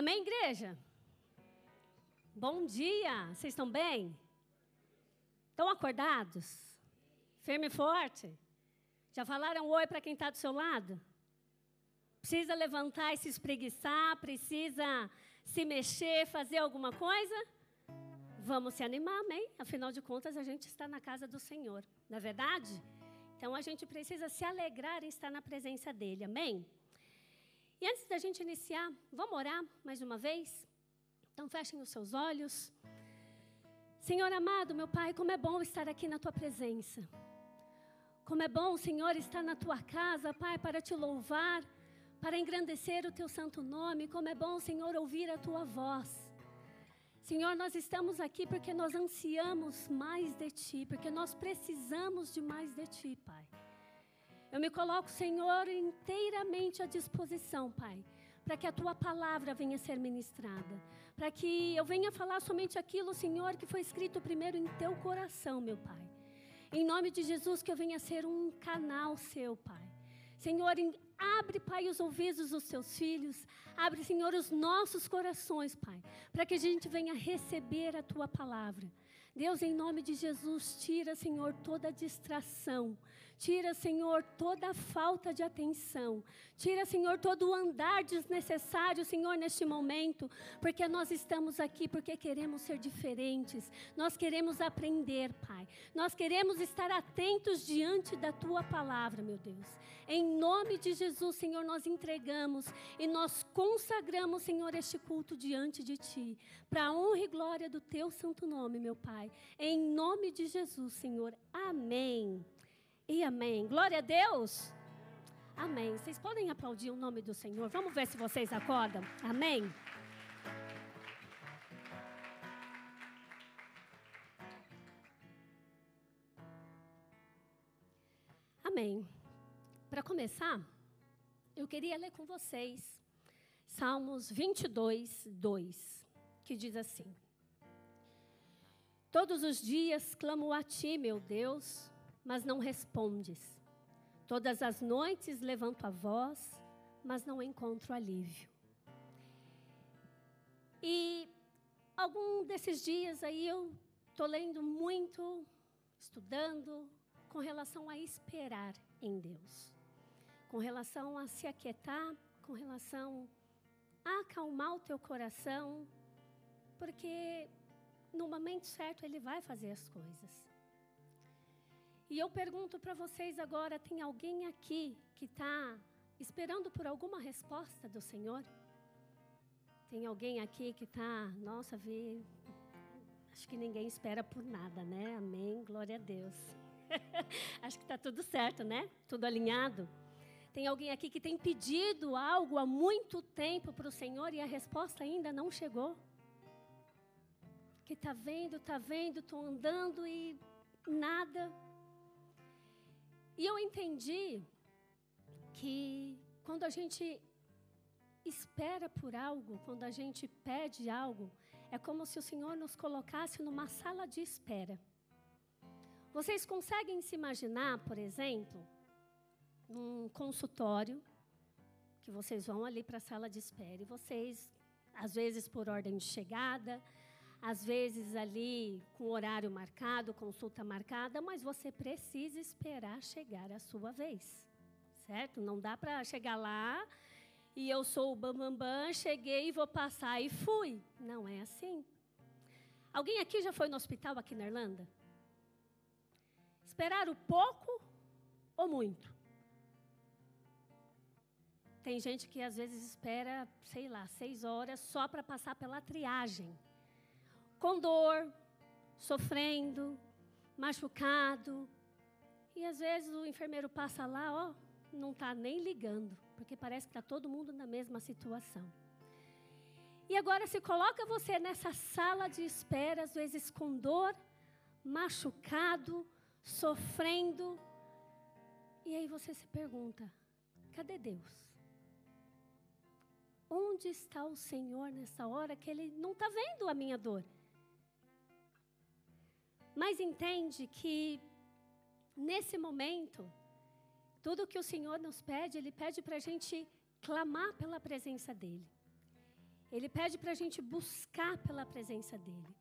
Amém, igreja? Bom dia, vocês estão bem? Estão acordados? Firme e forte? Já falaram oi para quem está do seu lado? Precisa levantar e se espreguiçar? Precisa se mexer, fazer alguma coisa? Vamos se animar, amém? Afinal de contas, a gente está na casa do Senhor, não é verdade? Então a gente precisa se alegrar em estar na presença dEle, amém? E antes da gente iniciar, vamos orar mais uma vez? Então fechem os seus olhos. Senhor amado, meu Pai, como é bom estar aqui na tua presença. Como é bom, Senhor, estar na tua casa, Pai, para te louvar, para engrandecer o teu santo nome. Como é bom, Senhor, ouvir a tua voz. Senhor, nós estamos aqui porque nós ansiamos mais de ti, porque nós precisamos de mais de ti, Pai. Eu me coloco, Senhor, inteiramente à disposição, Pai, para que a tua palavra venha ser ministrada, para que eu venha falar somente aquilo, Senhor, que foi escrito primeiro em teu coração, meu Pai. Em nome de Jesus, que eu venha ser um canal seu, Pai. Senhor, abre, Pai, os ouvidos dos teus filhos. Abre, Senhor, os nossos corações, Pai, para que a gente venha receber a tua palavra. Deus, em nome de Jesus, tira, Senhor, toda distração. Tira, Senhor, toda falta de atenção. Tira, Senhor, todo o andar desnecessário, Senhor, neste momento. Porque nós estamos aqui porque queremos ser diferentes. Nós queremos aprender, Pai. Nós queremos estar atentos diante da Tua palavra, meu Deus. Em nome de Jesus, Senhor, nós entregamos e nós consagramos, Senhor, este culto diante de Ti. Para a honra e glória do Teu santo nome, meu Pai. Pai. Em nome de Jesus, Senhor. Amém. E amém. Glória a Deus. Amém. Vocês podem aplaudir o nome do Senhor. Vamos ver se vocês acordam. Amém. Amém. Para começar, eu queria ler com vocês Salmos 22, 2, que diz assim: Todos os dias clamo a ti, meu Deus, mas não respondes. Todas as noites levanto a voz, mas não encontro alívio. E algum desses dias aí eu estou lendo muito, estudando, com relação a esperar em Deus, com relação a se aquietar, com relação a acalmar o teu coração, porque no momento certo, Ele vai fazer as coisas. E eu pergunto para vocês agora: tem alguém aqui que está esperando por alguma resposta do Senhor? Tem alguém aqui que está, nossa, vê, acho que ninguém espera por nada, né? Amém, glória a Deus. acho que está tudo certo, né? Tudo alinhado. Tem alguém aqui que tem pedido algo há muito tempo para o Senhor e a resposta ainda não chegou? que está vendo, está vendo, estou andando e nada. E eu entendi que quando a gente espera por algo, quando a gente pede algo, é como se o Senhor nos colocasse numa sala de espera. Vocês conseguem se imaginar, por exemplo, num consultório, que vocês vão ali para a sala de espera e vocês, às vezes por ordem de chegada, às vezes ali com horário marcado, consulta marcada, mas você precisa esperar chegar a sua vez, certo? Não dá para chegar lá e eu sou o bambambam, bam, bam, cheguei e vou passar e fui. Não é assim. Alguém aqui já foi no hospital aqui na Irlanda? Esperaram pouco ou muito? Tem gente que às vezes espera, sei lá, seis horas só para passar pela triagem com dor, sofrendo, machucado. E às vezes o enfermeiro passa lá, ó, não está nem ligando, porque parece que está todo mundo na mesma situação. E agora se coloca você nessa sala de espera, às vezes com dor, machucado, sofrendo. E aí você se pergunta: cadê Deus? Onde está o Senhor nessa hora que Ele não está vendo a minha dor? Mas entende que nesse momento, tudo que o Senhor nos pede, Ele pede para a gente clamar pela presença dEle. Ele pede para a gente buscar pela presença dele.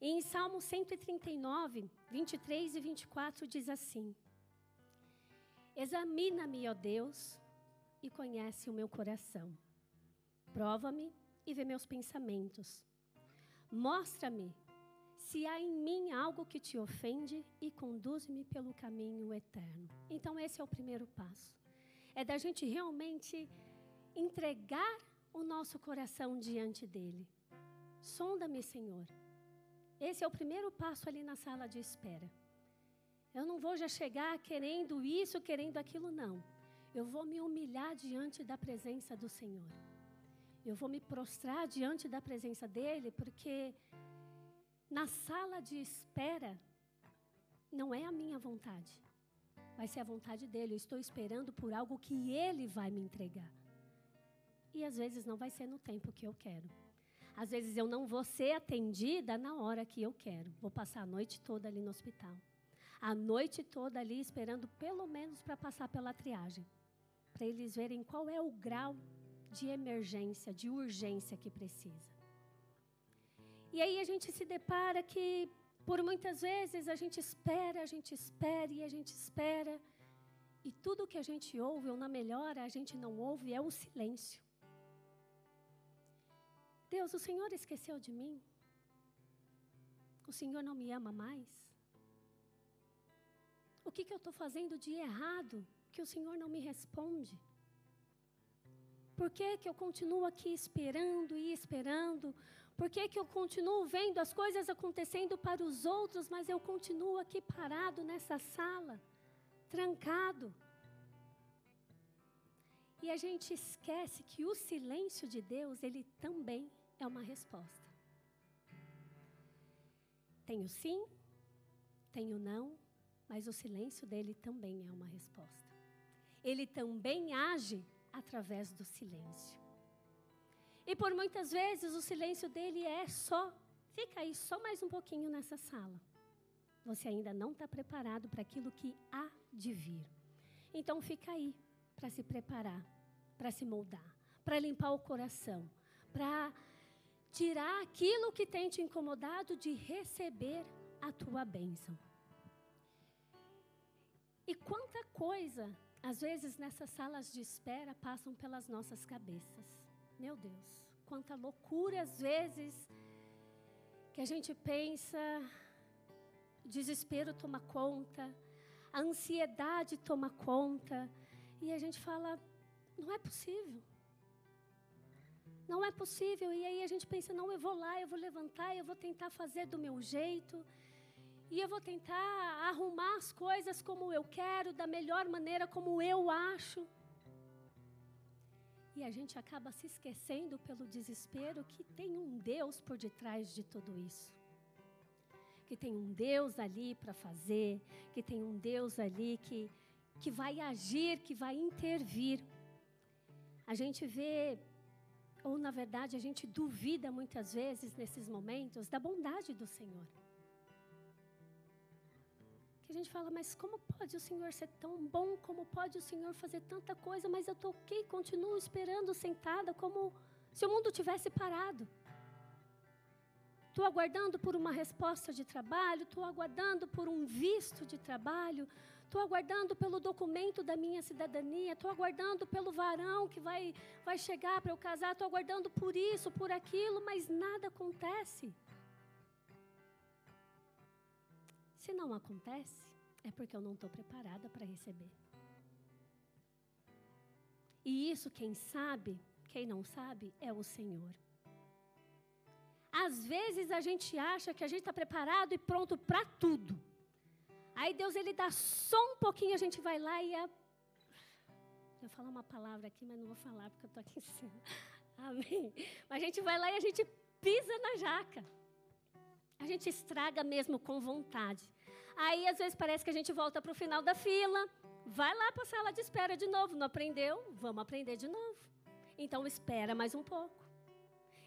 E em Salmo 139, 23 e 24 diz assim: Examina-me, ó Deus, e conhece o meu coração. Prova-me e vê meus pensamentos. Mostra-me se há em mim algo que te ofende e conduz-me pelo caminho eterno. Então, esse é o primeiro passo. É da gente realmente entregar o nosso coração diante dele. Sonda-me, Senhor. Esse é o primeiro passo ali na sala de espera. Eu não vou já chegar querendo isso, querendo aquilo, não. Eu vou me humilhar diante da presença do Senhor. Eu vou me prostrar diante da presença dele, porque na sala de espera não é a minha vontade, vai ser a vontade dele. Eu estou esperando por algo que ele vai me entregar. E às vezes não vai ser no tempo que eu quero. Às vezes eu não vou ser atendida na hora que eu quero. Vou passar a noite toda ali no hospital. A noite toda ali esperando pelo menos para passar pela triagem. Para eles verem qual é o grau de emergência, de urgência que precisa. E aí a gente se depara que por muitas vezes a gente espera, a gente espera e a gente espera. E tudo que a gente ouve, ou na melhora, a gente não ouve, é o silêncio. Deus, o Senhor esqueceu de mim? O Senhor não me ama mais? O que, que eu estou fazendo de errado que o Senhor não me responde? Por que, que eu continuo aqui esperando e esperando? Por que, que eu continuo vendo as coisas acontecendo para os outros, mas eu continuo aqui parado nessa sala, trancado? E a gente esquece que o silêncio de Deus, ele também é uma resposta. Tem o sim, tem o não, mas o silêncio dele também é uma resposta. Ele também age através do silêncio. E por muitas vezes o silêncio dele é só, fica aí só mais um pouquinho nessa sala. Você ainda não está preparado para aquilo que há de vir. Então fica aí para se preparar, para se moldar, para limpar o coração, para tirar aquilo que tem te incomodado de receber a tua bênção. E quanta coisa, às vezes nessas salas de espera, passam pelas nossas cabeças. Meu Deus, quanta loucura às vezes que a gente pensa, o desespero toma conta, a ansiedade toma conta, e a gente fala: não é possível. Não é possível. E aí a gente pensa: não, eu vou lá, eu vou levantar, eu vou tentar fazer do meu jeito. E eu vou tentar arrumar as coisas como eu quero, da melhor maneira como eu acho. E a gente acaba se esquecendo pelo desespero que tem um Deus por detrás de tudo isso. Que tem um Deus ali para fazer, que tem um Deus ali que, que vai agir, que vai intervir. A gente vê ou, na verdade, a gente duvida muitas vezes nesses momentos da bondade do Senhor. A gente fala, mas como pode o Senhor ser tão bom? Como pode o Senhor fazer tanta coisa? Mas eu aqui, continuo esperando sentada como se o mundo tivesse parado. Estou aguardando por uma resposta de trabalho, estou aguardando por um visto de trabalho, Estou aguardando pelo documento da minha cidadania, estou aguardando pelo varão que vai, vai chegar para eu casar, estou aguardando por isso, por aquilo, mas nada acontece. Se não acontece, é porque eu não estou preparada para receber. E isso, quem sabe, quem não sabe, é o Senhor. Às vezes a gente acha que a gente está preparado e pronto para tudo. Aí Deus ele dá só um pouquinho, a gente vai lá e a... Eu vou falar uma palavra aqui, mas não vou falar porque eu estou aqui em cima. Amém. Mas a gente vai lá e a gente pisa na jaca. A gente estraga mesmo com vontade. Aí às vezes parece que a gente volta para o final da fila, vai lá para a sala de espera de novo. Não aprendeu? Vamos aprender de novo. Então espera mais um pouco.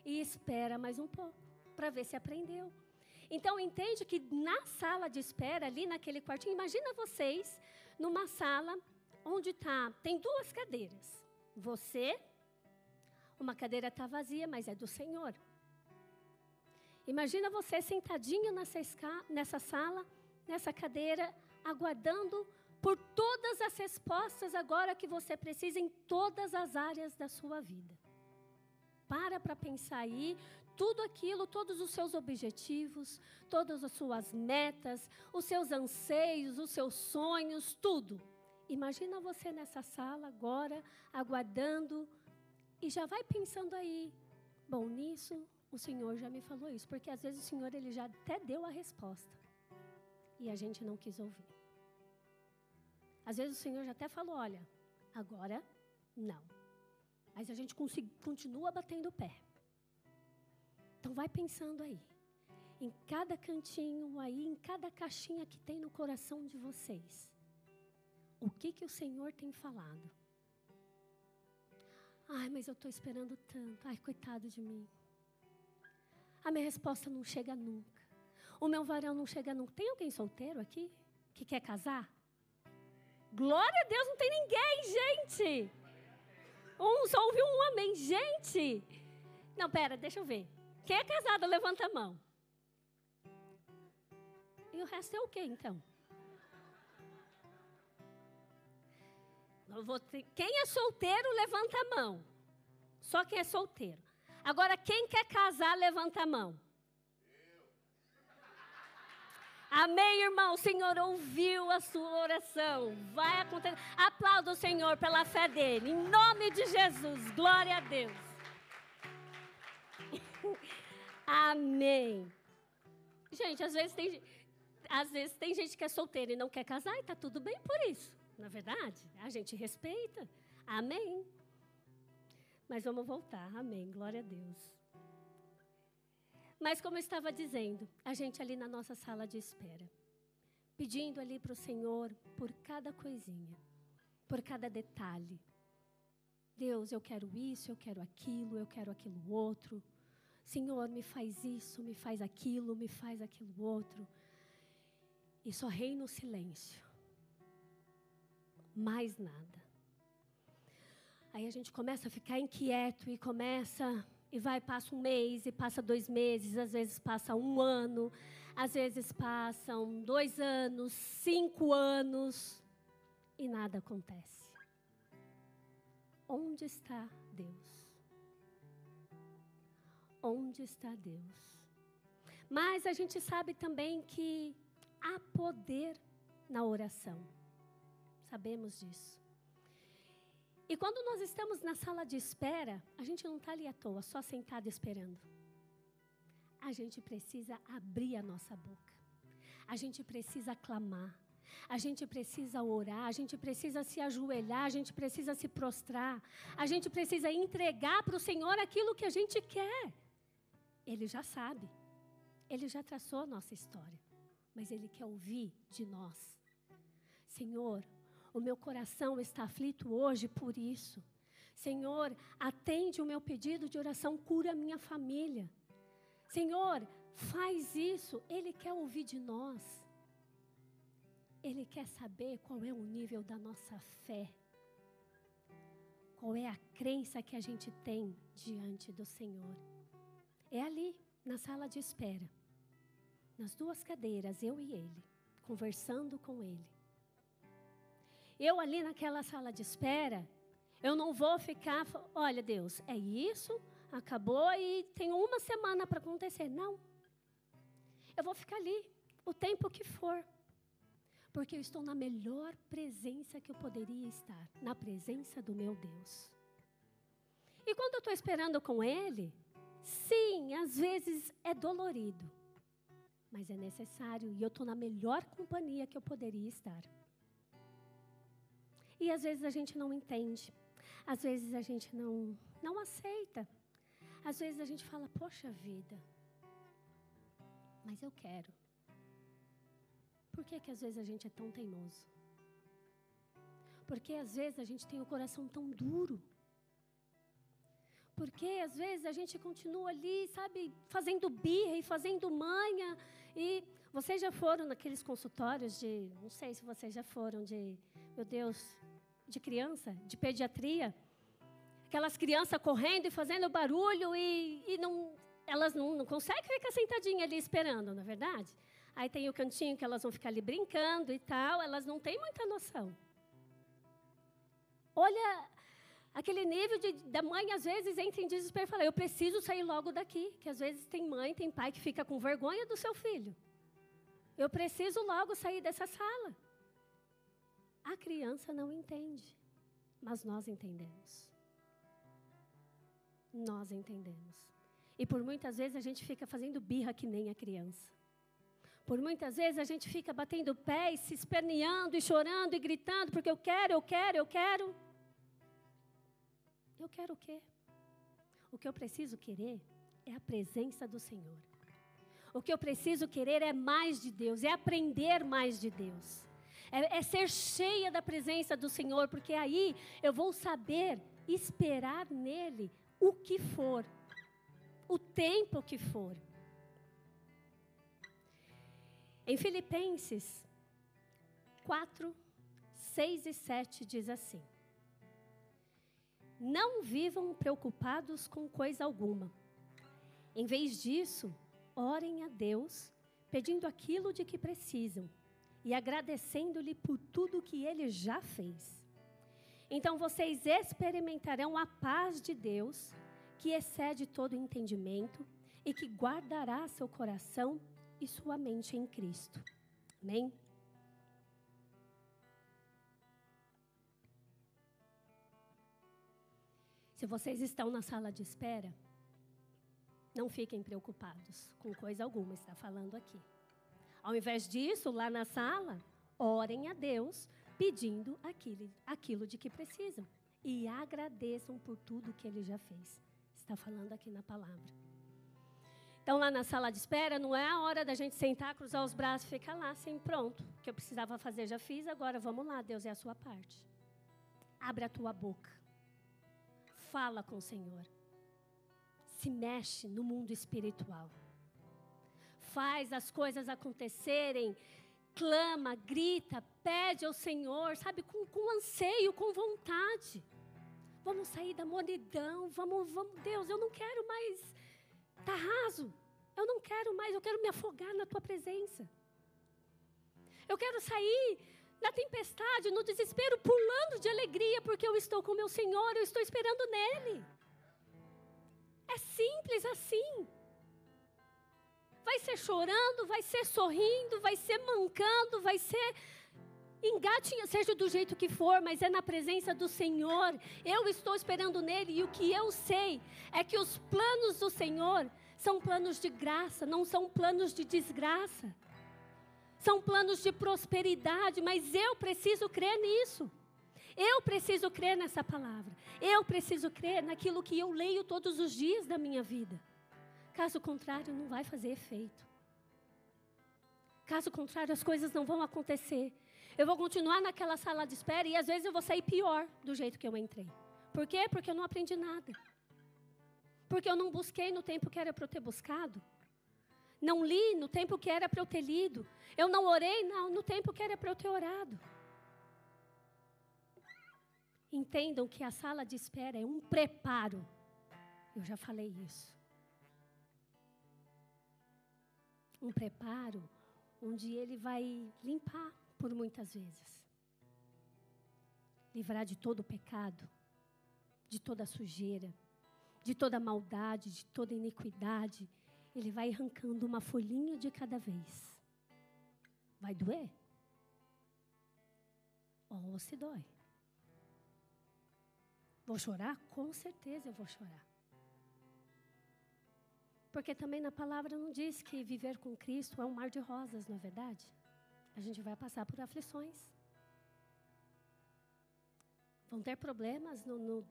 E espera mais um pouco para ver se aprendeu. Então, entende que na sala de espera, ali naquele quartinho, imagina vocês numa sala onde tá, tem duas cadeiras. Você, Uma cadeira está vazia, mas é do Senhor. Imagina você sentadinho nessa, nessa sala, nessa cadeira, aguardando por todas as respostas agora que você precisa em todas as áreas da sua vida. Para para pensar aí, tudo aquilo, todos os seus objetivos, todas as suas metas, os seus anseios, os seus sonhos, tudo. Imagina você nessa sala agora, aguardando, e já vai pensando aí. Bom, nisso o Senhor já me falou isso, porque às vezes o Senhor ele já até deu a resposta e a gente não quis ouvir. Às vezes o Senhor já até falou: olha, agora não. Mas a gente continua batendo o pé. Então vai pensando aí. Em cada cantinho aí, em cada caixinha que tem no coração de vocês. O que que o Senhor tem falado? Ai, mas eu estou esperando tanto. Ai, coitado de mim. A minha resposta não chega nunca. O meu varão não chega nunca. Tem alguém solteiro aqui que quer casar? Glória a Deus, não tem ninguém, gente. Um, só ouviu um amém. Gente! Não, pera, deixa eu ver. Quem é casado, levanta a mão. E o resto é o quê, então? Ter... Quem é solteiro, levanta a mão. Só quem é solteiro. Agora, quem quer casar, levanta a mão. Amém, irmão. O Senhor ouviu a sua oração. Vai acontecer. Aplauda o Senhor pela fé dele. Em nome de Jesus. Glória a Deus. Amém. Gente, às vezes tem, às vezes tem gente que é solteira e não quer casar e está tudo bem por isso. Na é verdade, a gente respeita. Amém. Mas vamos voltar. Amém. Glória a Deus. Mas como eu estava dizendo, a gente ali na nossa sala de espera, pedindo ali para o Senhor por cada coisinha, por cada detalhe. Deus, eu quero isso, eu quero aquilo, eu quero aquilo outro. Senhor, me faz isso, me faz aquilo, me faz aquilo outro. E só reina o silêncio. Mais nada. Aí a gente começa a ficar inquieto e começa e vai, passa um mês, e passa dois meses, às vezes passa um ano, às vezes passam dois anos, cinco anos, e nada acontece. Onde está Deus? Onde está Deus? Mas a gente sabe também que há poder na oração. Sabemos disso. E quando nós estamos na sala de espera, a gente não está ali à toa, só sentado esperando. A gente precisa abrir a nossa boca. A gente precisa clamar. A gente precisa orar, a gente precisa se ajoelhar, a gente precisa se prostrar, a gente precisa entregar para o Senhor aquilo que a gente quer. Ele já sabe, ele já traçou a nossa história, mas ele quer ouvir de nós. Senhor, o meu coração está aflito hoje por isso. Senhor, atende o meu pedido de oração, cura a minha família. Senhor, faz isso. Ele quer ouvir de nós. Ele quer saber qual é o nível da nossa fé. Qual é a crença que a gente tem diante do Senhor. É ali, na sala de espera. Nas duas cadeiras, eu e ele, conversando com ele. Eu ali naquela sala de espera, eu não vou ficar, olha Deus, é isso, acabou e tem uma semana para acontecer. Não. Eu vou ficar ali o tempo que for. Porque eu estou na melhor presença que eu poderia estar, na presença do meu Deus. E quando eu estou esperando com Ele, sim, às vezes é dolorido, mas é necessário e eu estou na melhor companhia que eu poderia estar. E às vezes a gente não entende. Às vezes a gente não, não aceita. Às vezes a gente fala, poxa vida, mas eu quero. Por que, que às vezes a gente é tão teimoso? Porque às vezes a gente tem o coração tão duro. Porque às vezes a gente continua ali, sabe, fazendo birra e fazendo manha. E vocês já foram naqueles consultórios de, não sei se vocês já foram, de, meu Deus, de criança, de pediatria. Aquelas crianças correndo e fazendo barulho e, e não, elas não, não conseguem ficar sentadinhas ali esperando, na é verdade? Aí tem o cantinho que elas vão ficar ali brincando e tal, elas não têm muita noção. Olha aquele nível de, da mãe, às vezes, entra em desespero e fala: Eu preciso sair logo daqui. Que às vezes tem mãe, tem pai que fica com vergonha do seu filho. Eu preciso logo sair dessa sala. A criança não entende, mas nós entendemos nós entendemos. E por muitas vezes a gente fica fazendo birra que nem a criança. Por muitas vezes a gente fica batendo pé e se esperneando e chorando e gritando porque eu quero, eu quero, eu quero. Eu quero o quê? O que eu preciso querer é a presença do Senhor. O que eu preciso querer é mais de Deus, é aprender mais de Deus. É, é ser cheia da presença do Senhor, porque aí eu vou saber esperar nele o que for, o tempo que for. Em Filipenses 4, 6 e 7 diz assim: Não vivam preocupados com coisa alguma. Em vez disso, orem a Deus, pedindo aquilo de que precisam e agradecendo-lhe por tudo que ele já fez. Então vocês experimentarão a paz de Deus, que excede todo entendimento e que guardará seu coração e sua mente em Cristo. Amém? Se vocês estão na sala de espera, não fiquem preocupados com coisa alguma, está falando aqui. Ao invés disso, lá na sala, orem a Deus pedindo aquilo, aquilo de que precisam. E agradeçam por tudo que ele já fez. Está falando aqui na palavra. Então, lá na sala de espera, não é a hora da gente sentar, cruzar os braços e ficar lá, assim, pronto. O que eu precisava fazer, já fiz, agora vamos lá, Deus é a sua parte. Abre a tua boca. Fala com o Senhor. Se mexe no mundo espiritual. Faz as coisas acontecerem clama, grita, pede ao Senhor, sabe, com, com anseio, com vontade. Vamos sair da monidão, vamos, vamos, Deus, eu não quero mais tá raso. Eu não quero mais, eu quero me afogar na tua presença. Eu quero sair na tempestade, no desespero, pulando de alegria, porque eu estou com meu Senhor, eu estou esperando nele. É simples assim. Vai ser chorando, vai ser sorrindo, vai ser mancando, vai ser engatinha, seja do jeito que for, mas é na presença do Senhor. Eu estou esperando nele e o que eu sei é que os planos do Senhor são planos de graça, não são planos de desgraça. São planos de prosperidade, mas eu preciso crer nisso. Eu preciso crer nessa palavra. Eu preciso crer naquilo que eu leio todos os dias da minha vida. Caso contrário, não vai fazer efeito. Caso contrário, as coisas não vão acontecer. Eu vou continuar naquela sala de espera e às vezes eu vou sair pior do jeito que eu entrei. Por quê? Porque eu não aprendi nada. Porque eu não busquei no tempo que era para eu ter buscado. Não li no tempo que era para eu ter lido. Eu não orei não, no tempo que era para eu ter orado. Entendam que a sala de espera é um preparo. Eu já falei isso. um preparo onde ele vai limpar por muitas vezes. Livrar de todo o pecado, de toda a sujeira, de toda a maldade, de toda a iniquidade. Ele vai arrancando uma folhinha de cada vez. Vai doer? Ou se dói? Vou chorar? Com certeza eu vou chorar. Porque também na palavra não diz que viver com Cristo é um mar de rosas, não é verdade? A gente vai passar por aflições. Vão ter problemas no, no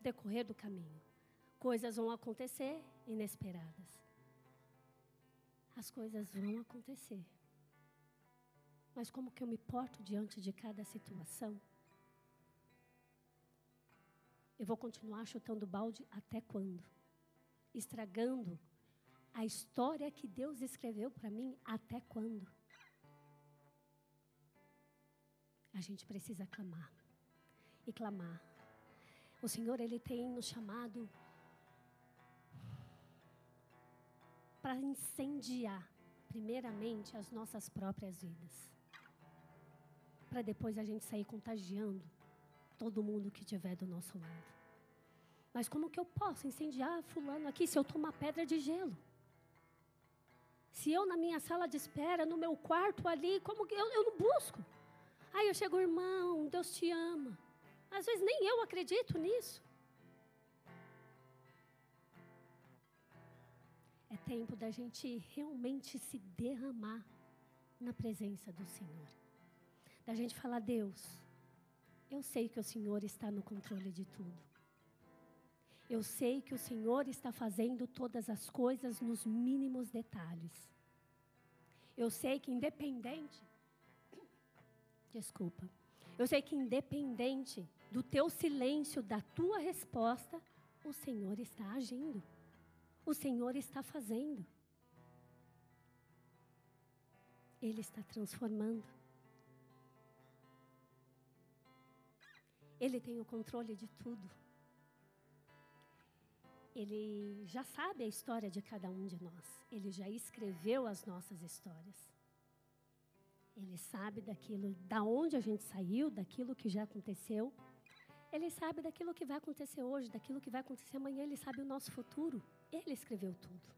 decorrer do caminho. Coisas vão acontecer inesperadas. As coisas vão acontecer. Mas como que eu me porto diante de cada situação? Eu vou continuar chutando balde até quando? Estragando a história que Deus escreveu para mim até quando? A gente precisa clamar e clamar. O Senhor, Ele tem nos chamado para incendiar, primeiramente, as nossas próprias vidas. Para depois a gente sair contagiando todo mundo que estiver do nosso lado. Mas como que eu posso incendiar fulano aqui se eu uma pedra de gelo? Se eu na minha sala de espera, no meu quarto ali, como que eu, eu não busco? Aí eu chego, irmão, Deus te ama. Às vezes nem eu acredito nisso. É tempo da gente realmente se derramar na presença do Senhor. Da gente falar, Deus, eu sei que o Senhor está no controle de tudo. Eu sei que o Senhor está fazendo todas as coisas nos mínimos detalhes. Eu sei que independente. Desculpa. Eu sei que independente do teu silêncio, da tua resposta, o Senhor está agindo. O Senhor está fazendo. Ele está transformando. Ele tem o controle de tudo. Ele já sabe a história de cada um de nós. Ele já escreveu as nossas histórias. Ele sabe daquilo, da onde a gente saiu, daquilo que já aconteceu. Ele sabe daquilo que vai acontecer hoje, daquilo que vai acontecer amanhã. Ele sabe o nosso futuro. Ele escreveu tudo.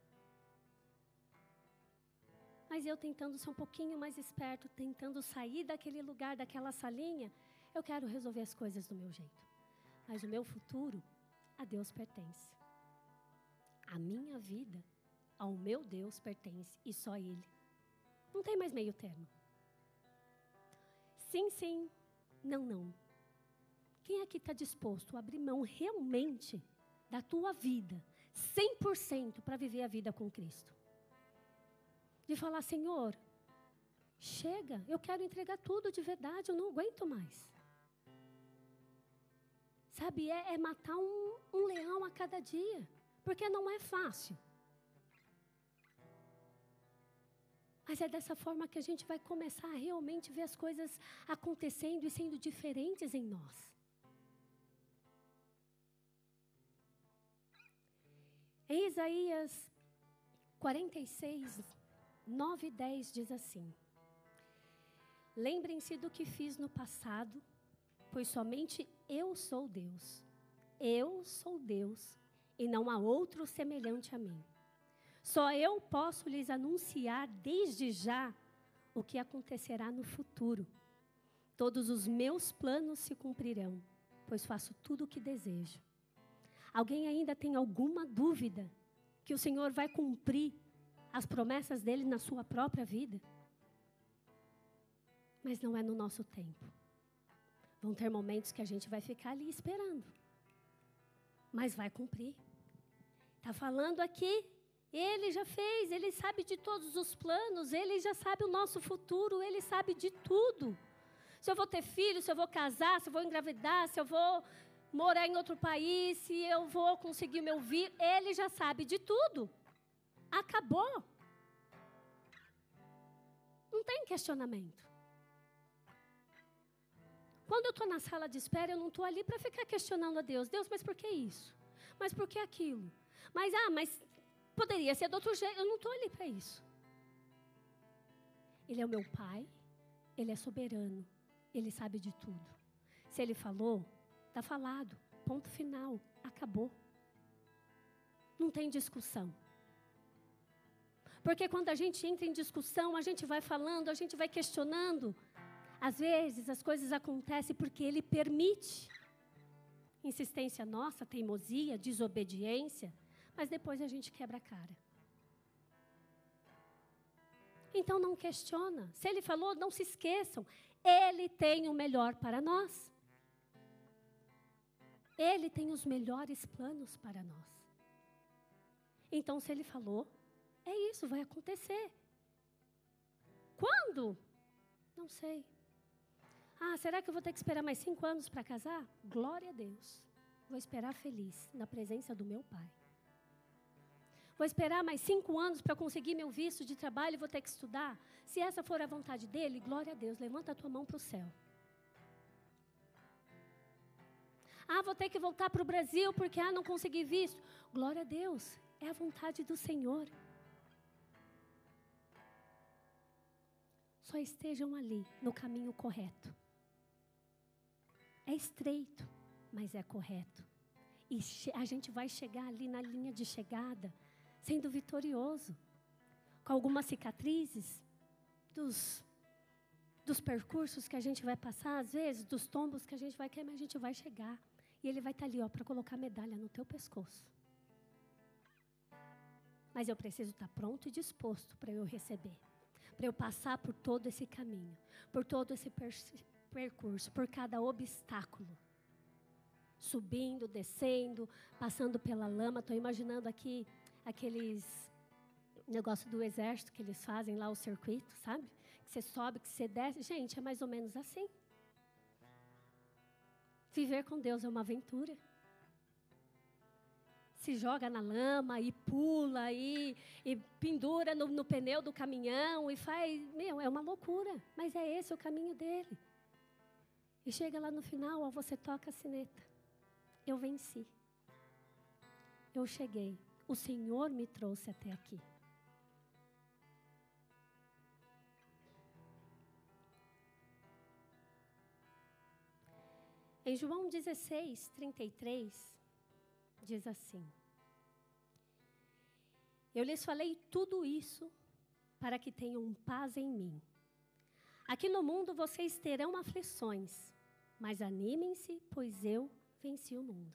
Mas eu tentando ser um pouquinho mais esperto, tentando sair daquele lugar, daquela salinha, eu quero resolver as coisas do meu jeito. Mas o meu futuro a Deus pertence. A minha vida ao meu Deus pertence e só Ele. Não tem mais meio termo. Sim, sim, não, não. Quem aqui está disposto a abrir mão realmente da tua vida, 100% para viver a vida com Cristo? De falar, Senhor, chega, eu quero entregar tudo de verdade, eu não aguento mais. Sabe, é, é matar um, um leão a cada dia, porque não é fácil. Mas é dessa forma que a gente vai começar a realmente ver as coisas acontecendo e sendo diferentes em nós. Em Isaías 46, 9 e 10 diz assim: Lembrem-se do que fiz no passado, pois somente eu sou Deus. Eu sou Deus e não há outro semelhante a mim. Só eu posso lhes anunciar desde já o que acontecerá no futuro. Todos os meus planos se cumprirão, pois faço tudo o que desejo. Alguém ainda tem alguma dúvida que o Senhor vai cumprir as promessas dele na sua própria vida? Mas não é no nosso tempo. Vão ter momentos que a gente vai ficar ali esperando. Mas vai cumprir. Está falando aqui ele já fez, ele sabe de todos os planos, ele já sabe o nosso futuro, ele sabe de tudo. Se eu vou ter filho, se eu vou casar, se eu vou engravidar, se eu vou morar em outro país, se eu vou conseguir meu vir, ele já sabe de tudo. Acabou. Não tem questionamento. Quando eu estou na sala de espera, eu não estou ali para ficar questionando a Deus. Deus, mas por que isso? Mas por que aquilo? Mas, ah, mas Poderia ser de outro jeito, eu não estou ali para isso. Ele é o meu pai, ele é soberano, ele sabe de tudo. Se ele falou, está falado, ponto final, acabou. Não tem discussão. Porque quando a gente entra em discussão, a gente vai falando, a gente vai questionando. Às vezes as coisas acontecem porque ele permite. Insistência nossa, teimosia, desobediência mas depois a gente quebra a cara. Então não questiona. Se ele falou, não se esqueçam. Ele tem o melhor para nós. Ele tem os melhores planos para nós. Então, se ele falou, é isso, vai acontecer. Quando? Não sei. Ah, será que eu vou ter que esperar mais cinco anos para casar? Glória a Deus. Vou esperar feliz na presença do meu Pai. Vou esperar mais cinco anos para conseguir meu visto de trabalho e vou ter que estudar. Se essa for a vontade dele, glória a Deus, levanta a tua mão para o céu. Ah, vou ter que voltar para o Brasil porque ah, não consegui visto. Glória a Deus, é a vontade do Senhor. Só estejam ali no caminho correto. É estreito, mas é correto. E a gente vai chegar ali na linha de chegada sendo vitorioso, com algumas cicatrizes dos dos percursos que a gente vai passar, às vezes, dos tombos que a gente vai queimar, a gente vai chegar. E ele vai estar ali, ó, para colocar medalha no teu pescoço. Mas eu preciso estar pronto e disposto para eu receber. Para eu passar por todo esse caminho, por todo esse per percurso, por cada obstáculo. Subindo, descendo, passando pela lama. Estou imaginando aqui aqueles negócio do exército que eles fazem lá, o circuito, sabe? que você sobe, que você desce. Gente, é mais ou menos assim. Viver com Deus é uma aventura. Se joga na lama e pula e, e pendura no, no pneu do caminhão e faz. Meu, é uma loucura. Mas é esse o caminho dele. E chega lá no final, ó, você toca a sineta. Eu venci. Eu cheguei. O Senhor me trouxe até aqui. Em João 16, 33, diz assim: Eu lhes falei tudo isso para que tenham paz em mim. Aqui no mundo vocês terão aflições, mas animem-se, pois eu venci o mundo.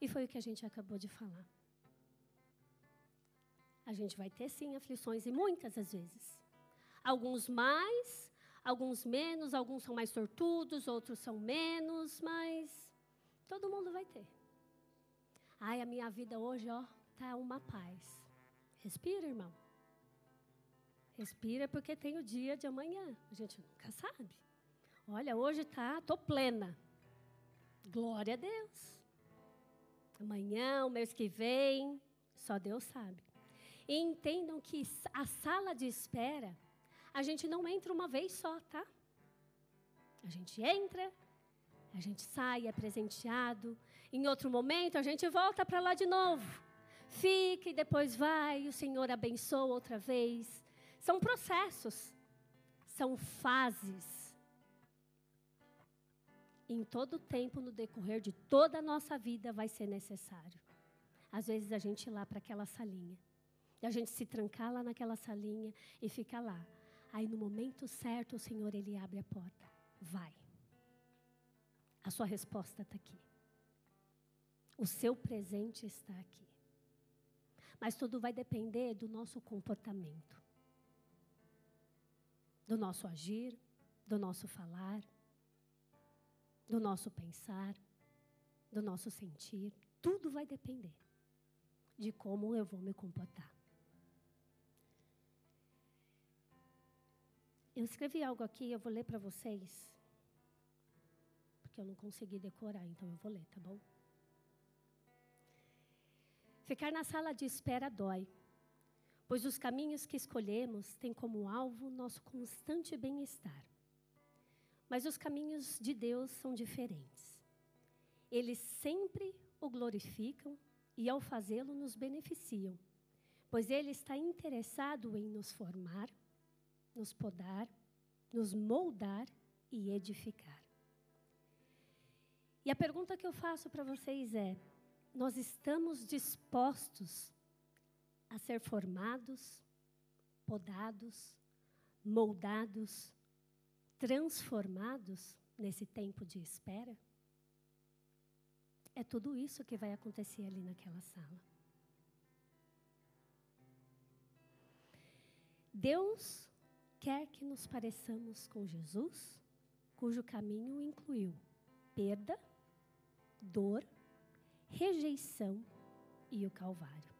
E foi o que a gente acabou de falar. A gente vai ter sim aflições, e muitas às vezes. Alguns mais, Alguns menos, alguns são mais sortudos, outros são menos, mas todo mundo vai ter. Ai, a minha vida hoje, ó, tá uma paz. Respira, irmão. Respira porque tem o dia de amanhã. A gente nunca sabe. Olha, hoje tá, tô plena. Glória a Deus. Amanhã, o mês que vem, só Deus sabe. E entendam que a sala de espera a gente não entra uma vez só, tá? A gente entra, a gente sai, é presenteado. Em outro momento, a gente volta para lá de novo. Fica e depois vai, o Senhor abençoa outra vez. São processos, são fases. Em todo tempo, no decorrer de toda a nossa vida, vai ser necessário. Às vezes a gente ir lá para aquela salinha. E a gente se trancar lá naquela salinha e ficar lá. Aí no momento certo, o Senhor ele abre a porta. Vai. A sua resposta está aqui. O seu presente está aqui. Mas tudo vai depender do nosso comportamento, do nosso agir, do nosso falar, do nosso pensar, do nosso sentir. Tudo vai depender de como eu vou me comportar. Eu escrevi algo aqui, eu vou ler para vocês. Porque eu não consegui decorar, então eu vou ler, tá bom? Ficar na sala de espera dói, pois os caminhos que escolhemos têm como alvo nosso constante bem-estar. Mas os caminhos de Deus são diferentes. Eles sempre o glorificam e, ao fazê-lo, nos beneficiam, pois Ele está interessado em nos formar nos podar, nos moldar e edificar. E a pergunta que eu faço para vocês é: nós estamos dispostos a ser formados, podados, moldados, transformados nesse tempo de espera? É tudo isso que vai acontecer ali naquela sala. Deus quer que nos pareçamos com Jesus, cujo caminho incluiu perda, dor, rejeição e o Calvário.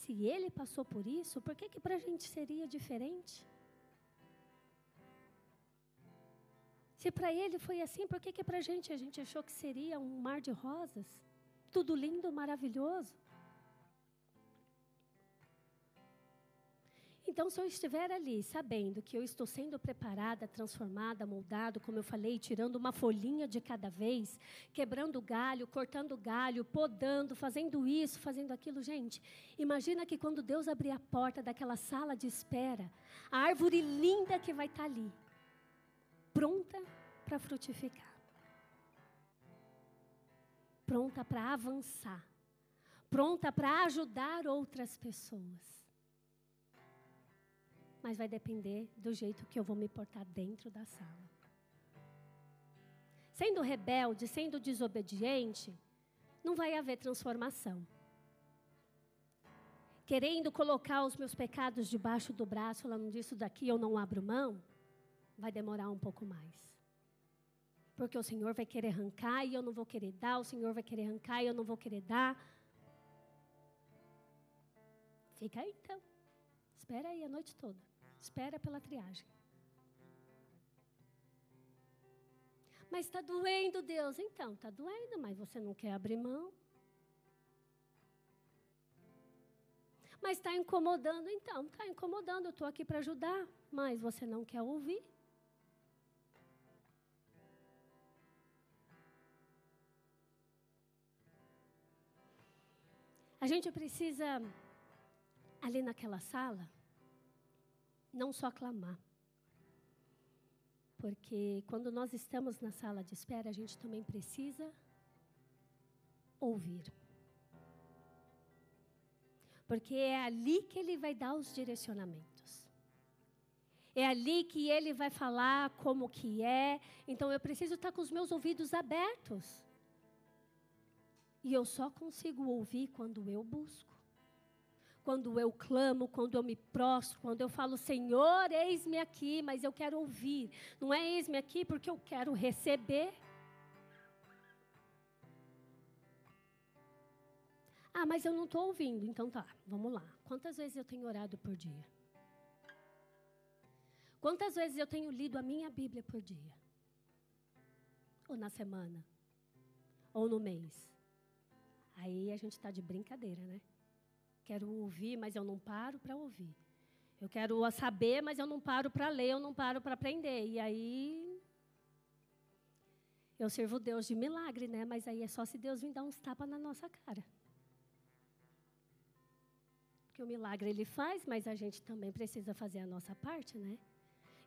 Se ele passou por isso, por que, que para a gente seria diferente? Se para ele foi assim, por que, que para a gente a gente achou que seria um mar de rosas? Tudo lindo, maravilhoso? Então, se eu estiver ali sabendo que eu estou sendo preparada, transformada, moldado, como eu falei, tirando uma folhinha de cada vez, quebrando galho, cortando galho, podando, fazendo isso, fazendo aquilo, gente, imagina que quando Deus abrir a porta daquela sala de espera, a árvore linda que vai estar ali, pronta para frutificar, pronta para avançar, pronta para ajudar outras pessoas mas vai depender do jeito que eu vou me portar dentro da sala. Sendo rebelde, sendo desobediente, não vai haver transformação. Querendo colocar os meus pecados debaixo do braço, falando disso daqui eu não abro mão, vai demorar um pouco mais. Porque o Senhor vai querer arrancar e eu não vou querer dar, o Senhor vai querer arrancar e eu não vou querer dar. Fica aí então. Espera aí a noite toda. Espera pela triagem. Mas está doendo, Deus. Então, está doendo, mas você não quer abrir mão. Mas está incomodando, então, está incomodando. Eu estou aqui para ajudar, mas você não quer ouvir. A gente precisa, ali naquela sala, não só clamar. Porque quando nós estamos na sala de espera, a gente também precisa ouvir. Porque é ali que ele vai dar os direcionamentos. É ali que ele vai falar como que é. Então eu preciso estar com os meus ouvidos abertos. E eu só consigo ouvir quando eu busco quando eu clamo, quando eu me prostro, quando eu falo, Senhor, eis-me aqui, mas eu quero ouvir. Não é eis-me aqui porque eu quero receber. Ah, mas eu não estou ouvindo. Então tá, vamos lá. Quantas vezes eu tenho orado por dia? Quantas vezes eu tenho lido a minha Bíblia por dia? Ou na semana? Ou no mês? Aí a gente está de brincadeira, né? Quero ouvir, mas eu não paro para ouvir. Eu quero saber, mas eu não paro para ler, eu não paro para aprender. E aí eu sirvo Deus de milagre, né? Mas aí é só se Deus vir dar uns tapas na nossa cara. Que o milagre ele faz, mas a gente também precisa fazer a nossa parte, né?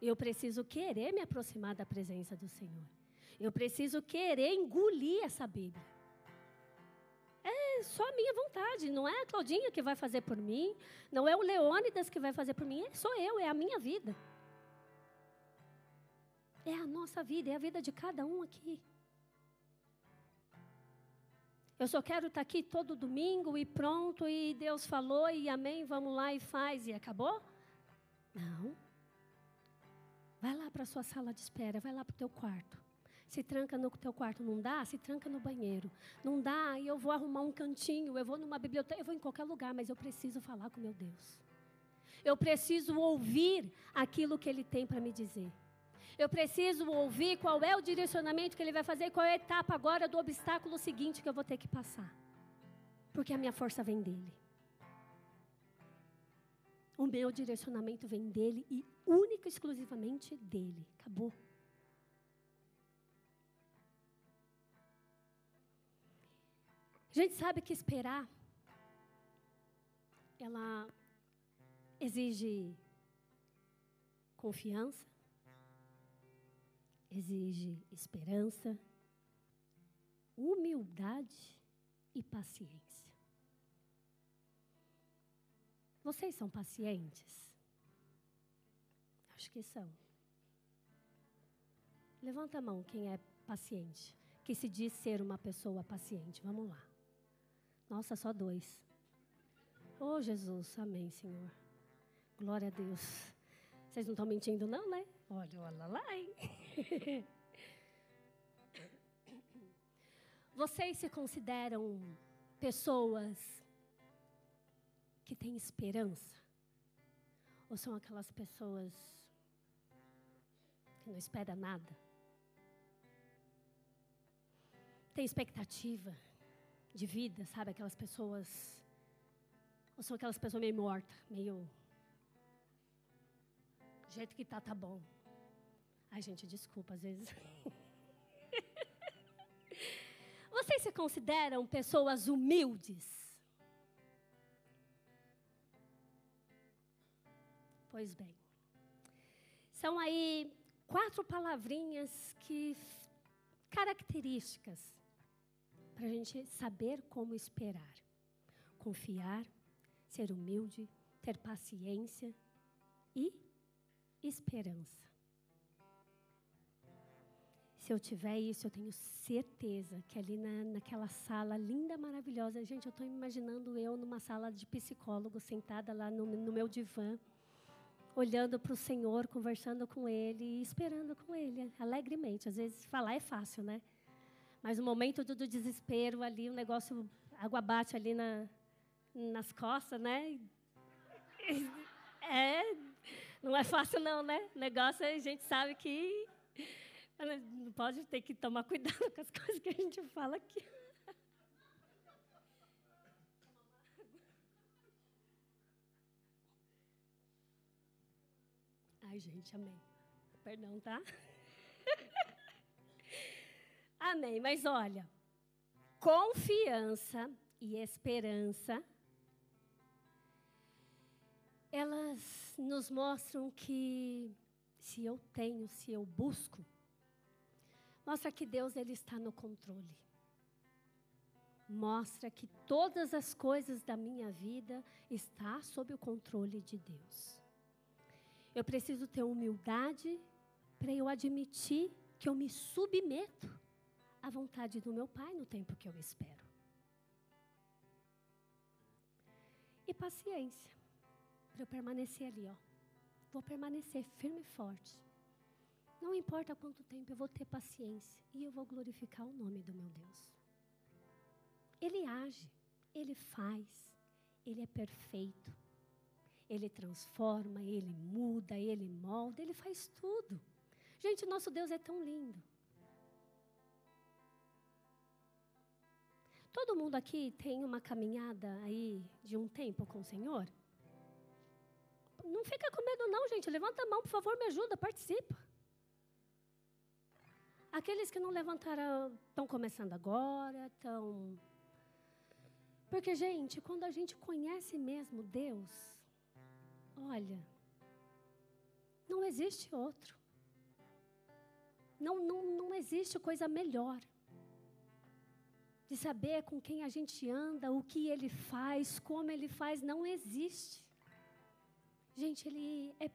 Eu preciso querer me aproximar da presença do Senhor. Eu preciso querer engolir essa Bíblia só a minha vontade, não é a Claudinha que vai fazer por mim, não é o Leônidas que vai fazer por mim, é sou eu, é a minha vida. É a nossa vida, é a vida de cada um aqui. Eu só quero estar aqui todo domingo e pronto, e Deus falou, e amém, vamos lá e faz, e acabou? Não. Vai lá para a sua sala de espera, vai lá para o teu quarto. Se tranca no teu quarto, não dá? Se tranca no banheiro. Não dá, e eu vou arrumar um cantinho, eu vou numa biblioteca, eu vou em qualquer lugar, mas eu preciso falar com meu Deus. Eu preciso ouvir aquilo que Ele tem para me dizer. Eu preciso ouvir qual é o direcionamento que Ele vai fazer, qual é a etapa agora do obstáculo seguinte que eu vou ter que passar. Porque a minha força vem dEle. O meu direcionamento vem dEle e única e exclusivamente dEle. Acabou. A gente sabe que esperar, ela exige confiança, exige esperança, humildade e paciência. Vocês são pacientes? Acho que são. Levanta a mão quem é paciente, que se diz ser uma pessoa paciente. Vamos lá. Nossa, só dois. Oh, Jesus, amém, Senhor. Glória a Deus. Vocês não estão mentindo, não, né? Olha, olha lá, hein? Vocês se consideram pessoas que têm esperança? Ou são aquelas pessoas que não esperam nada? Tem expectativa? De vida, sabe? Aquelas pessoas. Ou são aquelas pessoas meio mortas, meio. Do jeito que tá, tá bom. Ai, gente, desculpa, às vezes. Vocês se consideram pessoas humildes? Pois bem. São aí quatro palavrinhas que características para a gente saber como esperar. Confiar, ser humilde, ter paciência e esperança. Se eu tiver isso, eu tenho certeza que ali na, naquela sala linda, maravilhosa, gente, eu estou imaginando eu numa sala de psicólogo, sentada lá no, no meu divã, olhando para o Senhor, conversando com Ele e esperando com Ele, alegremente. Às vezes falar é fácil, né? Mas no momento do, desespero ali, o negócio, água bate ali na, nas costas, né? É, não é fácil não, né? O negócio a gente sabe que não pode ter que tomar cuidado com as coisas que a gente fala aqui. Ai, gente, amém. Perdão, tá? amém. Mas olha, confiança e esperança, elas nos mostram que se eu tenho, se eu busco, mostra que Deus ele está no controle. Mostra que todas as coisas da minha vida está sob o controle de Deus. Eu preciso ter humildade para eu admitir que eu me submeto à vontade do meu Pai no tempo que eu espero. E paciência, para eu permanecer ali, ó. Vou permanecer firme e forte. Não importa quanto tempo, eu vou ter paciência e eu vou glorificar o nome do meu Deus. Ele age, ele faz, ele é perfeito. Ele transforma, ele muda, ele molda, ele faz tudo. Gente, nosso Deus é tão lindo. Todo mundo aqui tem uma caminhada aí de um tempo com o Senhor? Não fica com medo, não, gente. Levanta a mão, por favor, me ajuda, participa. Aqueles que não levantaram estão começando agora, estão. Porque, gente, quando a gente conhece mesmo Deus, Olha, não existe outro. Não, não, não existe coisa melhor de saber com quem a gente anda, o que ele faz, como ele faz, não existe. Gente, ele é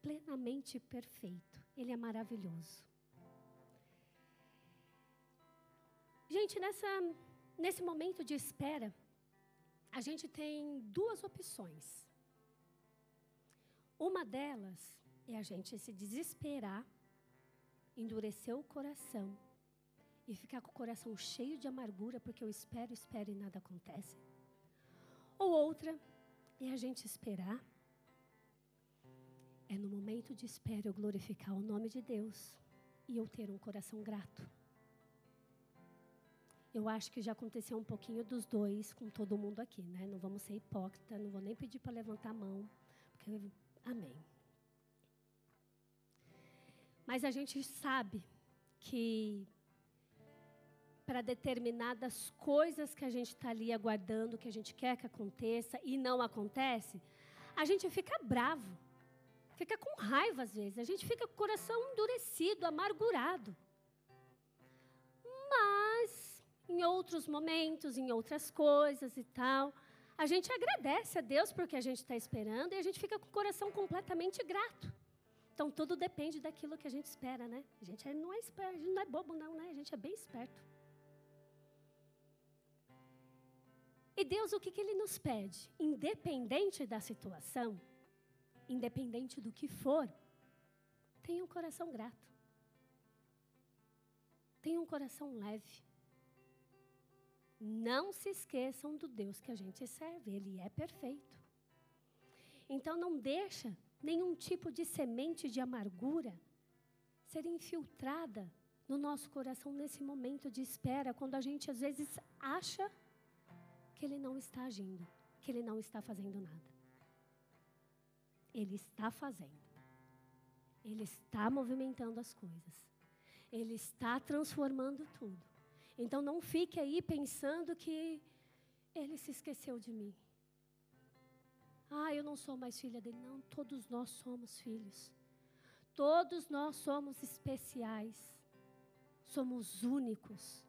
plenamente perfeito, ele é maravilhoso. Gente, nessa, nesse momento de espera, a gente tem duas opções. Uma delas é a gente se desesperar, endurecer o coração e ficar com o coração cheio de amargura porque eu espero, espero e nada acontece. Ou outra é a gente esperar. É no momento de espera eu glorificar o nome de Deus e eu ter um coração grato. Eu acho que já aconteceu um pouquinho dos dois com todo mundo aqui, né? Não vamos ser hipócrita, não vou nem pedir para levantar a mão, porque Amém. Mas a gente sabe que para determinadas coisas que a gente está ali aguardando, que a gente quer que aconteça e não acontece, a gente fica bravo, fica com raiva às vezes, a gente fica com o coração endurecido, amargurado. Mas em outros momentos, em outras coisas e tal, a gente agradece a Deus porque a gente está esperando e a gente fica com o coração completamente grato. Então tudo depende daquilo que a gente espera, né? A gente não é esperto, a gente não é bobo não, né? A gente é bem esperto. E Deus, o que, que Ele nos pede? Independente da situação, independente do que for, tenha um coração grato. Tenha um coração leve. Não se esqueçam do Deus que a gente serve, ele é perfeito. Então não deixa nenhum tipo de semente de amargura ser infiltrada no nosso coração nesse momento de espera, quando a gente às vezes acha que ele não está agindo, que ele não está fazendo nada. Ele está fazendo. Ele está movimentando as coisas. Ele está transformando tudo. Então não fique aí pensando que ele se esqueceu de mim. Ah, eu não sou mais filha dele. Não, todos nós somos filhos. Todos nós somos especiais. Somos únicos.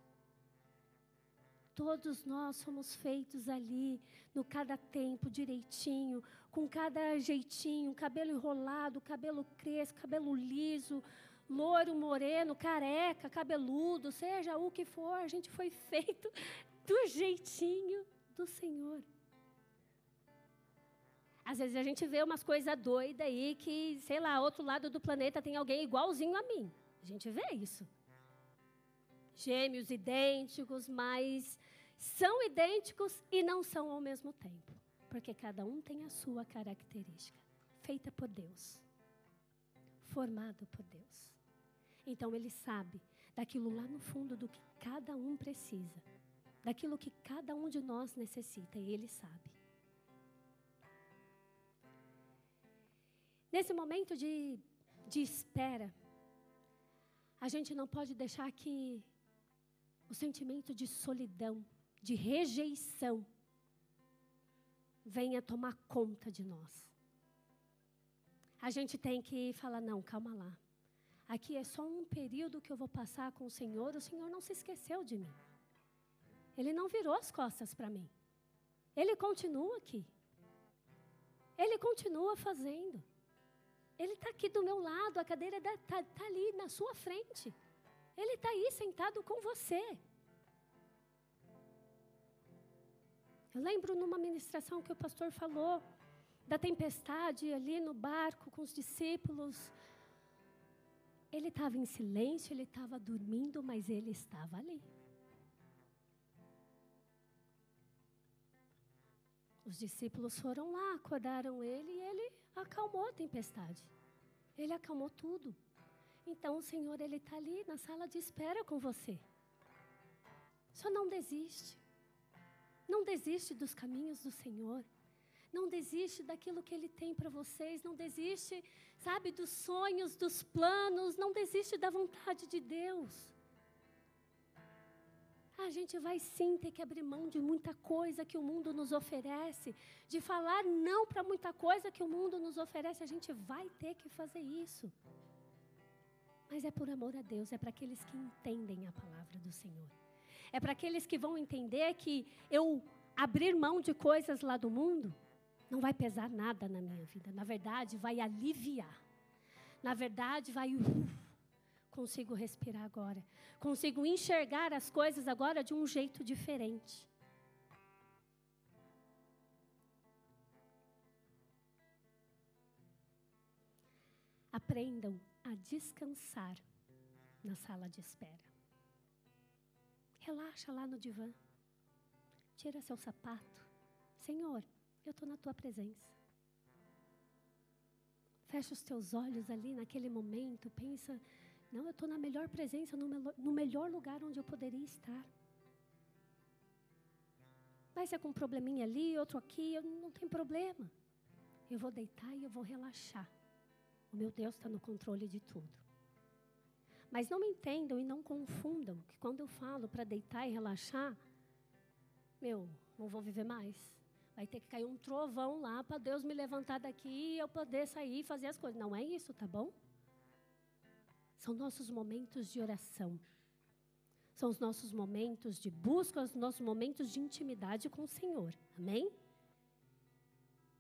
Todos nós somos feitos ali, no cada tempo, direitinho, com cada jeitinho, cabelo enrolado, cabelo crespo, cabelo liso, loiro, moreno, careca, cabeludo, seja o que for, a gente foi feito do jeitinho do Senhor. Às vezes a gente vê umas coisas doidas aí que, sei lá, outro lado do planeta tem alguém igualzinho a mim. A gente vê isso. Gêmeos idênticos, mas são idênticos e não são ao mesmo tempo. Porque cada um tem a sua característica, feita por Deus, formado por Deus. Então ele sabe daquilo lá no fundo do que cada um precisa, daquilo que cada um de nós necessita, e ele sabe. Nesse momento de, de espera, a gente não pode deixar que o sentimento de solidão, de rejeição, venha tomar conta de nós. A gente tem que falar: não, calma lá. Aqui é só um período que eu vou passar com o Senhor, o Senhor não se esqueceu de mim. Ele não virou as costas para mim. Ele continua aqui. Ele continua fazendo. Ele está aqui do meu lado, a cadeira está tá ali na sua frente. Ele está aí sentado com você. Eu lembro numa ministração que o pastor falou da tempestade ali no barco com os discípulos. Ele estava em silêncio, ele estava dormindo, mas ele estava ali. Os discípulos foram lá, acordaram ele e ele acalmou a tempestade. Ele acalmou tudo. Então o Senhor ele está ali na sala de espera com você. Só não desiste. Não desiste dos caminhos do Senhor. Não desiste daquilo que Ele tem para vocês. Não desiste, sabe, dos sonhos, dos planos. Não desiste da vontade de Deus. A gente vai sim ter que abrir mão de muita coisa que o mundo nos oferece, de falar não para muita coisa que o mundo nos oferece. A gente vai ter que fazer isso. Mas é por amor a Deus, é para aqueles que entendem a palavra do Senhor. É para aqueles que vão entender que eu abrir mão de coisas lá do mundo não vai pesar nada na minha vida. Na verdade, vai aliviar. Na verdade, vai. Uh, consigo respirar agora. Consigo enxergar as coisas agora de um jeito diferente. Aprendam a descansar na sala de espera. Relaxa lá no divã. Tira seu sapato. Senhor, eu estou na tua presença. Fecha os teus olhos ali naquele momento. Pensa, não, eu estou na melhor presença, no, no melhor lugar onde eu poderia estar. Mas é com um probleminha ali, outro aqui, eu, não tem problema. Eu vou deitar e eu vou relaxar. Meu Deus está no controle de tudo. Mas não me entendam e não confundam que quando eu falo para deitar e relaxar, meu, não vou viver mais. Vai ter que cair um trovão lá para Deus me levantar daqui e eu poder sair e fazer as coisas. Não é isso, tá bom? São nossos momentos de oração. São os nossos momentos de busca, os nossos momentos de intimidade com o Senhor. Amém?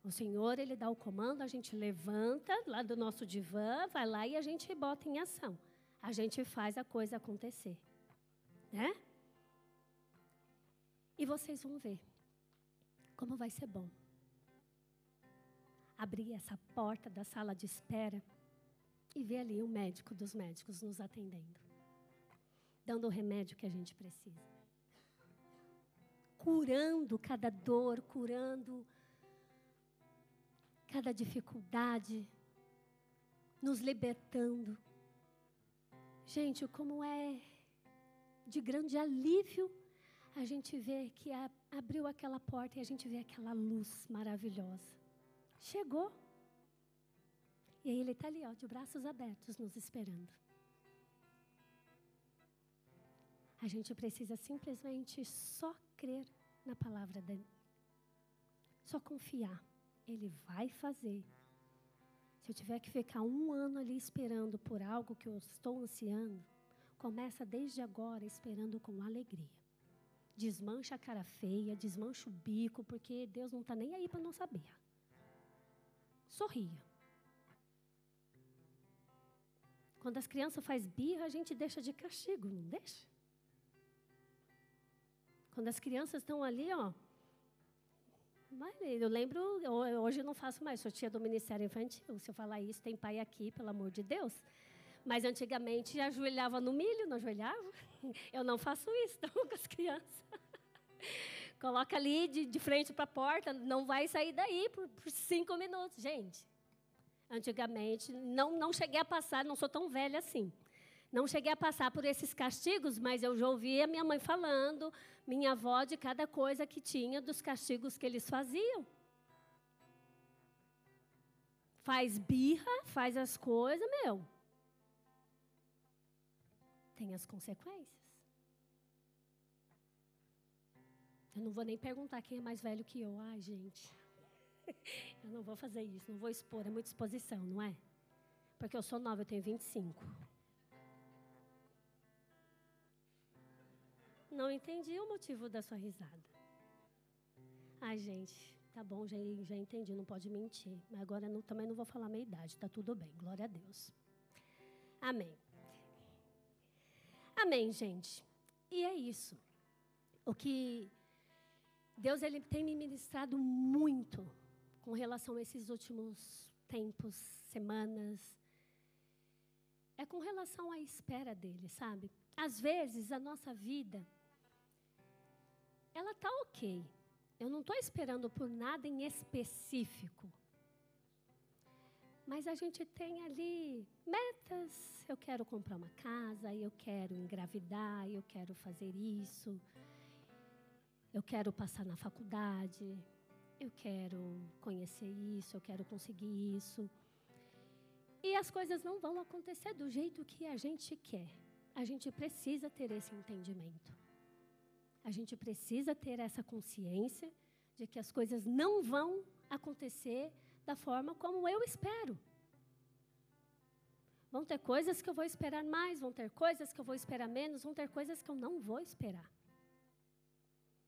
O Senhor, Ele dá o comando, a gente levanta lá do nosso divã, vai lá e a gente bota em ação a gente faz a coisa acontecer. Né? E vocês vão ver como vai ser bom. Abrir essa porta da sala de espera e ver ali o médico dos médicos nos atendendo, dando o remédio que a gente precisa. Curando cada dor, curando cada dificuldade, nos libertando. Gente, como é de grande alívio a gente ver que abriu aquela porta e a gente vê aquela luz maravilhosa. Chegou. E aí ele está ali, ó, de braços abertos, nos esperando. A gente precisa simplesmente só crer na palavra dele. Só confiar. Ele vai fazer. Se eu tiver que ficar um ano ali esperando por algo que eu estou ansiando, começa desde agora esperando com alegria. Desmancha a cara feia, desmancha o bico, porque Deus não está nem aí para não saber. Sorria. Quando as crianças fazem birra, a gente deixa de castigo, não deixa? Quando as crianças estão ali, ó. Eu lembro, hoje eu não faço mais, sou tia do Ministério Infantil. Se eu falar isso, tem pai aqui, pelo amor de Deus. Mas antigamente ajoelhava no milho, não ajoelhava? Eu não faço isso não, com as crianças. Coloca ali de, de frente para a porta, não vai sair daí por, por, cinco minutos. Gente, antigamente, não, não cheguei a passar, não sou tão velha assim. Não cheguei a passar por esses castigos, mas eu já ouvia minha mãe falando, minha avó, de cada coisa que tinha, dos castigos que eles faziam. Faz birra, faz as coisas, meu. Tem as consequências. Eu não vou nem perguntar quem é mais velho que eu. Ai, gente. Eu não vou fazer isso, não vou expor, é muita exposição, não é? Porque eu sou nova, eu tenho 25. Não entendi o motivo da sua risada. Ai, gente, tá bom, já, já entendi, não pode mentir. Mas agora não, também não vou falar minha idade, tá tudo bem, glória a Deus. Amém. Amém, gente. E é isso. O que Deus ele tem me ministrado muito com relação a esses últimos tempos, semanas. É com relação à espera dele, sabe? Às vezes a nossa vida ela tá OK. Eu não estou esperando por nada em específico. Mas a gente tem ali metas. Eu quero comprar uma casa, eu quero engravidar, eu quero fazer isso. Eu quero passar na faculdade, eu quero conhecer isso, eu quero conseguir isso. E as coisas não vão acontecer do jeito que a gente quer. A gente precisa ter esse entendimento. A gente precisa ter essa consciência de que as coisas não vão acontecer da forma como eu espero. Vão ter coisas que eu vou esperar mais, vão ter coisas que eu vou esperar menos, vão ter coisas que eu não vou esperar.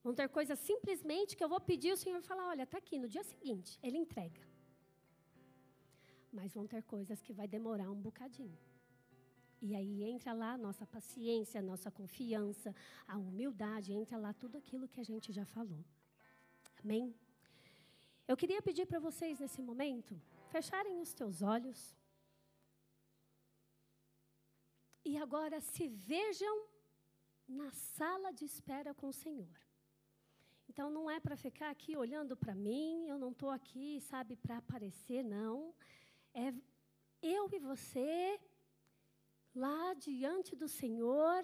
Vão ter coisas simplesmente que eu vou pedir o Senhor falar: olha, está aqui, no dia seguinte, Ele entrega. Mas vão ter coisas que vai demorar um bocadinho. E aí entra lá a nossa paciência, a nossa confiança, a humildade, entra lá tudo aquilo que a gente já falou. Amém? Eu queria pedir para vocês nesse momento fecharem os teus olhos. E agora se vejam na sala de espera com o Senhor. Então não é para ficar aqui olhando para mim, eu não estou aqui, sabe, para aparecer, não. É eu e você lá diante do Senhor,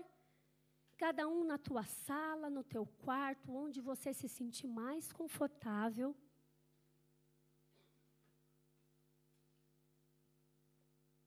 cada um na tua sala, no teu quarto, onde você se sentir mais confortável